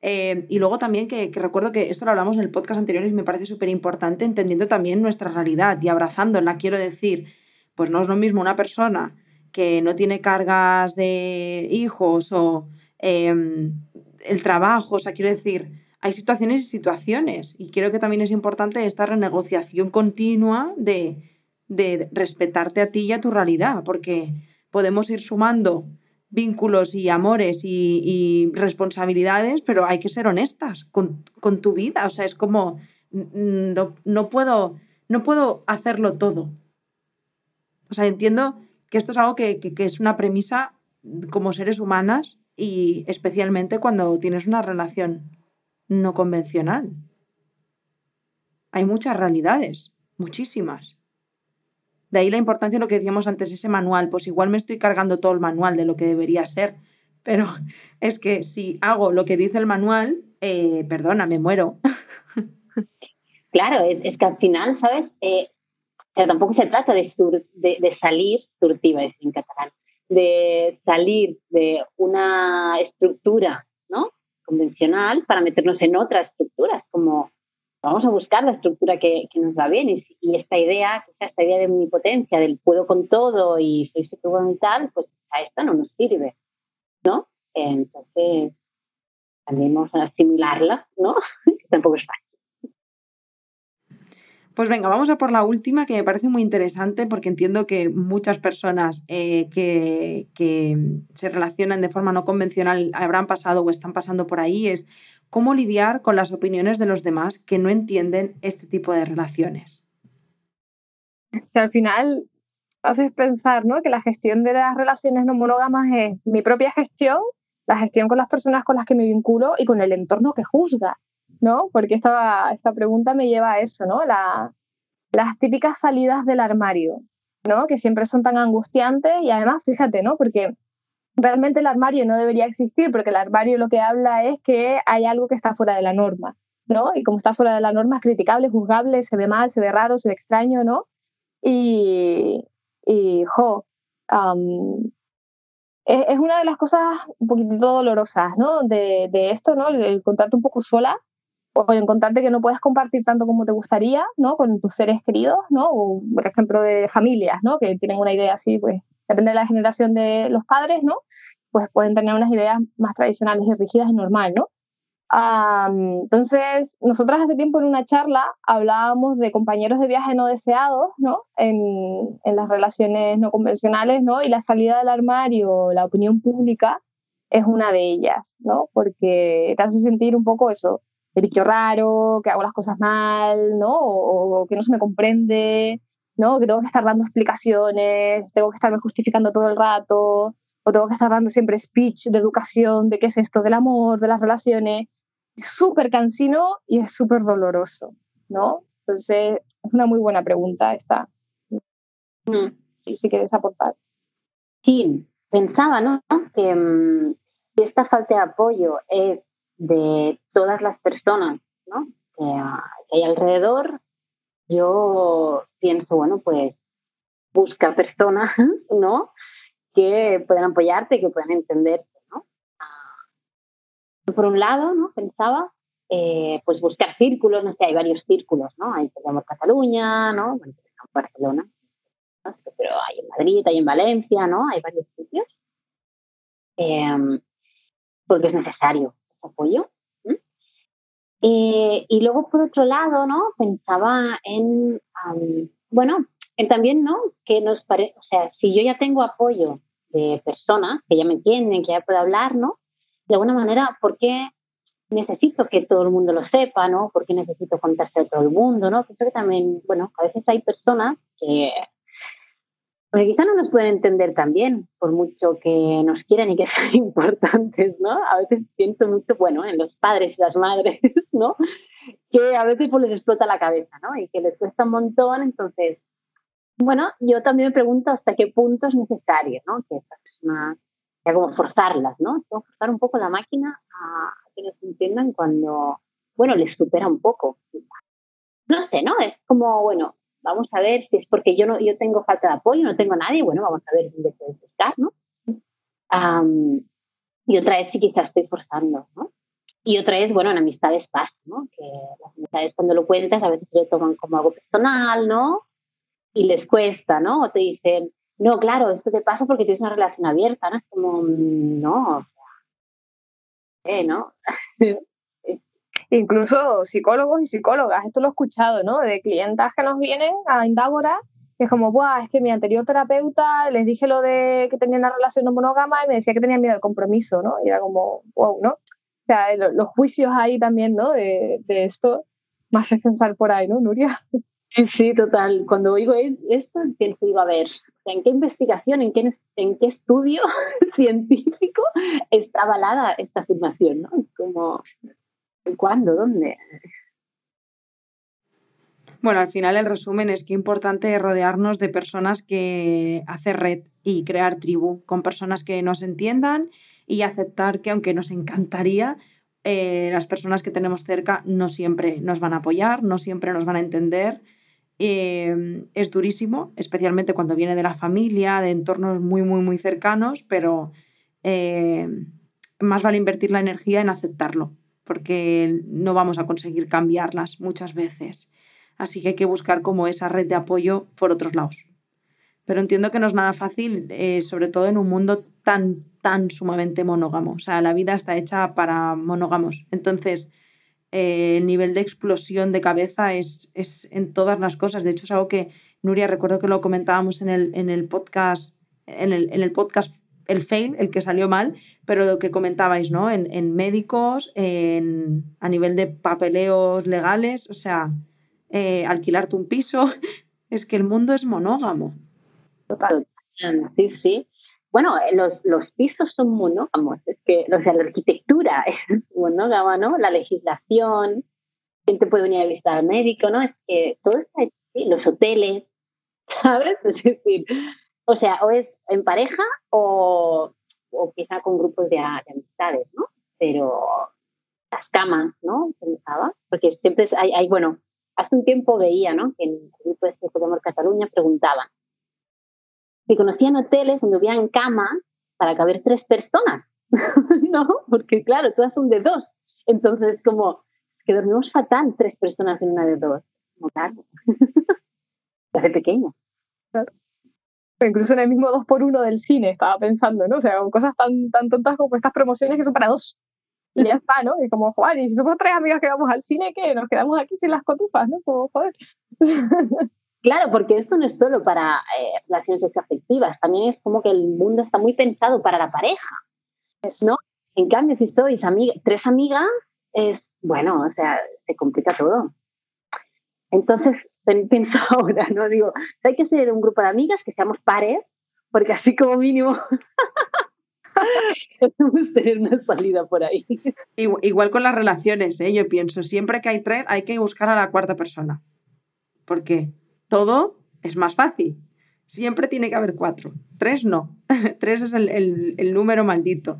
Eh, y luego también que, recuerdo que esto lo hablamos en el podcast anterior y me parece súper importante entendiendo también nuestra realidad y abrazándola. Quiero decir, pues no es lo mismo una persona que no tiene cargas de hijos o em, el trabajo, o sea, quiero decir, hay situaciones y situaciones y creo que también es importante esta renegociación continua de, de respetarte a ti y a tu realidad, porque podemos ir sumando vínculos y amores y, responsabilidades, pero hay que ser honestas con, con, tu vida, o sea, es como, no, no, puedo, no puedo hacerlo todo. O sea, entiendo que esto es algo que, que, que es una premisa como seres humanas y especialmente cuando tienes una relación no convencional. Hay muchas realidades, muchísimas. De ahí la importancia de lo que decíamos antes, ese manual. Pues igual me estoy cargando todo el manual de lo que debería ser, pero es que si hago lo que dice el manual, eh, perdona, me muero. Claro, es, que al final, ¿sabes? Eh, tampoco se trata de, de, salir, surtiva es en catalán, de salir de una estructura ¿no? convencional para meternos en otras estructuras, como vamos a buscar la estructura que, nos va bien y, esta idea, esta idea de omnipotencia, del puedo con todo y soy súper y tal, pues a esta no nos sirve, ¿no? Entonces, también a asimilarla, ¿no? tampoco es fácil. Pues venga, vamos a por la última que me parece muy interesante porque entiendo que muchas personas eh, que, se relacionan de forma no convencional habrán pasado o están pasando por ahí. Es cómo lidiar con las opiniones de los demás que no entienden este tipo de relaciones. Que al final haces pensar ¿no? que la gestión de las relaciones no monógamas es mi propia gestión, la gestión con las personas con las que me vinculo y con el entorno que juzga. ¿no? Porque esta, esta pregunta me lleva a eso, ¿no? La, las típicas salidas del armario, ¿no? Que siempre son tan angustiantes y además, fíjate, ¿no? Porque realmente el armario no debería existir porque el armario lo que habla es que hay algo que está fuera de la norma, ¿no? Y como está fuera de la norma es criticable, juzgable, se ve mal, se ve raro, se ve extraño, ¿no? Y, y jo, es, una de las cosas un poquitito dolorosas, ¿no? De, de esto, ¿no? El, el contarte un poco sola o encontrarte que no puedes compartir tanto como te gustaría, ¿no? Con tus seres queridos, ¿no? O, por ejemplo, de familias, ¿no? Que tienen una idea así, pues, depende de la generación de los padres, ¿no? Pues pueden tener unas ideas más tradicionales y rígidas y normal, ¿no? entonces, nosotras hace tiempo en una charla hablábamos de compañeros de viaje no deseados, ¿no? En, las relaciones no convencionales, ¿no? Y la salida del armario, la opinión pública, es una de ellas, ¿no? Porque te hace sentir un poco eso, de bicho raro, que hago las cosas mal, ¿no? O, que no se me comprende, ¿no? Que tengo que estar dando explicaciones, tengo que estarme justificando todo el rato, o tengo que estar dando siempre speech de educación, de qué es esto del amor, de las relaciones. Es súper cansino y es súper doloroso, ¿no? Entonces, es una muy buena pregunta esta. Mm. Si quieres aportar. Sí, pensaba, ¿no? Que um, esta falta de apoyo es de todas las personas ¿no? que, hay alrededor, yo pienso, bueno, pues busca personas ¿no? que puedan apoyarte, que puedan entenderte. ¿no? Por un lado, ¿no? pensaba, eh, pues buscar círculos, no sé, hay varios círculos, ¿no? Hay tenemos Cataluña, ¿no? Bueno, Barcelona, pero hay en Madrid, hay en Valencia, ¿no? Hay varios sitios. Em, porque es necesario, apoyo. Eh, y luego, por otro lado, ¿no? Pensaba en, bueno, en también, ¿no? Que nos o sea, si yo ya tengo apoyo de personas que ya me entienden, que ya puedo hablar, ¿no? De alguna manera, ¿por qué necesito que todo el mundo lo sepa, ¿no? ¿Por qué necesito contarse a todo el mundo, ¿no? Creo que también, bueno, a veces hay personas que porque quizá no nos pueden entender también, por mucho que nos quieran y que sean importantes, ¿no? A veces pienso mucho, bueno, en los padres y las madres, ¿no? Que a veces pues les explota la cabeza, ¿no? Y que les cuesta un montón, entonces, bueno, yo también me pregunto hasta qué punto es necesario, ¿no? Que estas personas, sea, como forzarlas, ¿no? Como forzar un poco la máquina a que nos entiendan cuando, bueno, les supera un poco. No sé, ¿no? Es como, bueno, vamos a ver si es porque yo no yo tengo falta de apoyo, no tengo nadie, bueno, vamos a ver dónde puedes buscar, ¿no? y otra es si quizás estoy forzando, ¿no? Y otra es, bueno, en amistades pasa, ¿no? Que las amistades cuando lo cuentas a veces lo toman como algo personal, ¿no? Y les cuesta, ¿no? O te dicen, no, claro, esto te pasa porque tienes una relación abierta, ¿no? Es como, no, o sea, eh, ¿no? incluso psicólogos y psicólogas, esto lo he escuchado, ¿no? De clientas que nos vienen a Indágora, que es como, Buah, es que mi anterior terapeuta les dije lo de que tenía una relación no monógama y me decía que tenía miedo al compromiso, ¿no? Y era como, wow, ¿no? O sea, los juicios ahí también, ¿no? De, de esto, más es pensar por ahí, ¿no, Nuria? Sí, total. Cuando oigo esto, pienso, digo, a ver, ¿en qué investigación, en qué, en qué estudio científico está avalada esta afirmación? ¿no? Como, ¿Cuándo? ¿Dónde? Bueno, al final el resumen es que es importante rodearnos de personas que hacen red y crear tribu, con personas que nos entiendan y aceptar que aunque nos encantaría, eh, las personas que tenemos cerca no siempre nos van a apoyar, no siempre nos van a entender. Eh, es durísimo, especialmente cuando viene de la familia, de entornos muy, muy, muy cercanos, pero eh, más vale invertir la energía en aceptarlo porque no vamos a conseguir cambiarlas muchas veces. Así que hay que buscar como esa red de apoyo por otros lados. Pero entiendo que no es nada fácil, eh, sobre todo en un mundo tan, tan sumamente monógamo. O sea, la vida está hecha para monógamos. Entonces, eh, el nivel de explosión de cabeza es, es, en todas las cosas. De hecho, es algo que, Nuria, recuerdo que lo comentábamos en el, en el podcast, en el, en el podcast el fail, el que salió mal, pero lo que comentabais, ¿no? En, en médicos, en, a nivel de papeleos legales, o sea, eh, alquilarte un piso, es que el mundo es monógamo. Total. Sí, sí. Bueno, eh, los, los pisos son monógamos, es que, o sea, la arquitectura es monógama, ¿no? La legislación, quién te puede venir a visitar al médico, ¿no? Es que todo está los hoteles, ¿sabes? Es decir, o sea, o es en pareja o, o quizá con grupos de, amistades, ¿no? Pero las camas, ¿no? Pensaba, porque siempre hay, hay, bueno, hace un tiempo veía, ¿no? Que en el grupo de este Podemos Cataluña preguntaban si conocían hoteles donde hubieran camas para caber tres personas, ¿no? Porque claro, todas son de dos. Entonces, como que dormimos fatal tres personas en una de dos. No, claro. Hace pequeño. Incluso en el mismo 2 por 1 del cine estaba pensando, ¿no? O sea, cosas tan, tan tontas como estas promociones que son para dos. Y ya está, ¿no? Y como, joder, y si somos tres amigas que vamos al cine, ¿qué? Nos quedamos aquí sin las cotufas, ¿no? Como, joder. Claro, porque esto no es solo para eh, relaciones afectivas, también es como que el mundo está muy pensado para la pareja, ¿no? En cambio, si sois amiga, tres amigas, es, bueno, o sea, se complica todo. Entonces, pienso ahora, ¿no? Digo, hay que ser un grupo de amigas que seamos pares, porque así como mínimo podemos tener una salida por ahí. Igual con las relaciones, ¿eh? yo pienso, siempre que hay tres hay que buscar a la cuarta persona, porque todo es más fácil. Siempre tiene que haber cuatro. Tres no. Tres es el número maldito.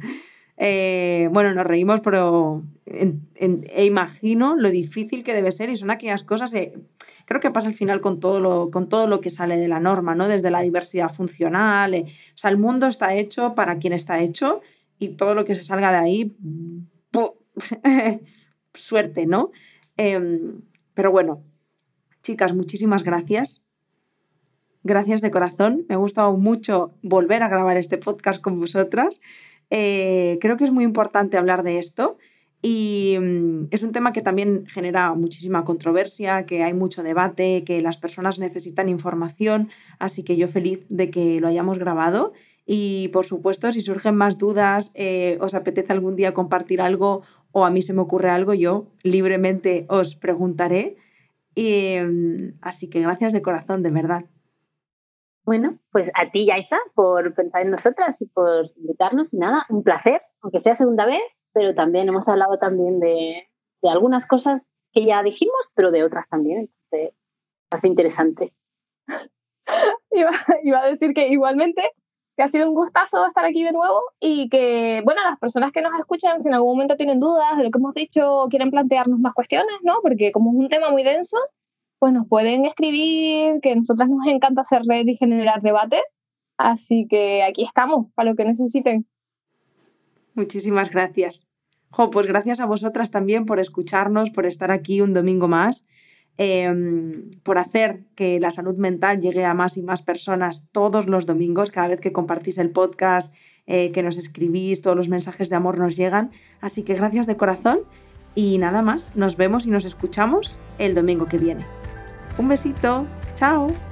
Eh, bueno, nos reímos, pero e imagino lo difícil que debe ser y son aquellas cosas, creo que pasa al final con todo, lo, con todo lo que sale de la norma, ¿no? Desde la diversidad funcional, eh, o sea, el mundo está hecho para quien está hecho y todo lo que se salga de ahí, suerte, ¿no? Em, pero bueno, chicas, muchísimas gracias. Gracias de corazón. Me ha gustado mucho volver a grabar este podcast con vosotras. Eh, creo que es muy importante hablar de esto y mm, es un tema que también genera muchísima controversia, que hay mucho debate, que las personas necesitan información, así que yo feliz de que lo hayamos grabado. Y por supuesto, si surgen más dudas, eh, os apetece algún día compartir algo o a mí se me ocurre algo, yo libremente os preguntaré. Mm, así que gracias de corazón, de verdad. Bueno, pues a ti, Yaisa, por pensar en nosotras y por invitarnos. Y nada, un placer, aunque sea segunda vez, pero también hemos hablado también de, de algunas cosas que ya dijimos, pero de otras también. Entonces, hace interesante. iba, iba a decir que igualmente que ha sido un gustazo estar aquí de nuevo y que, bueno, las personas que nos escuchan, si en algún momento tienen dudas de lo que hemos dicho quieren plantearnos más cuestiones, ¿no? Porque como es un tema muy denso, pues nos pueden escribir, que a nosotras nos encanta hacer red y generar debate. Así que aquí estamos para lo que necesiten. Muchísimas gracias. Jo, pues gracias a vosotras también por escucharnos, por estar aquí un domingo más, em, por hacer que la salud mental llegue a más y más personas todos los domingos, cada vez que compartís el podcast, eh, que nos escribís, todos los mensajes de amor nos llegan. Así que gracias de corazón y nada más, nos vemos y nos escuchamos el domingo que viene. Un besito, chao.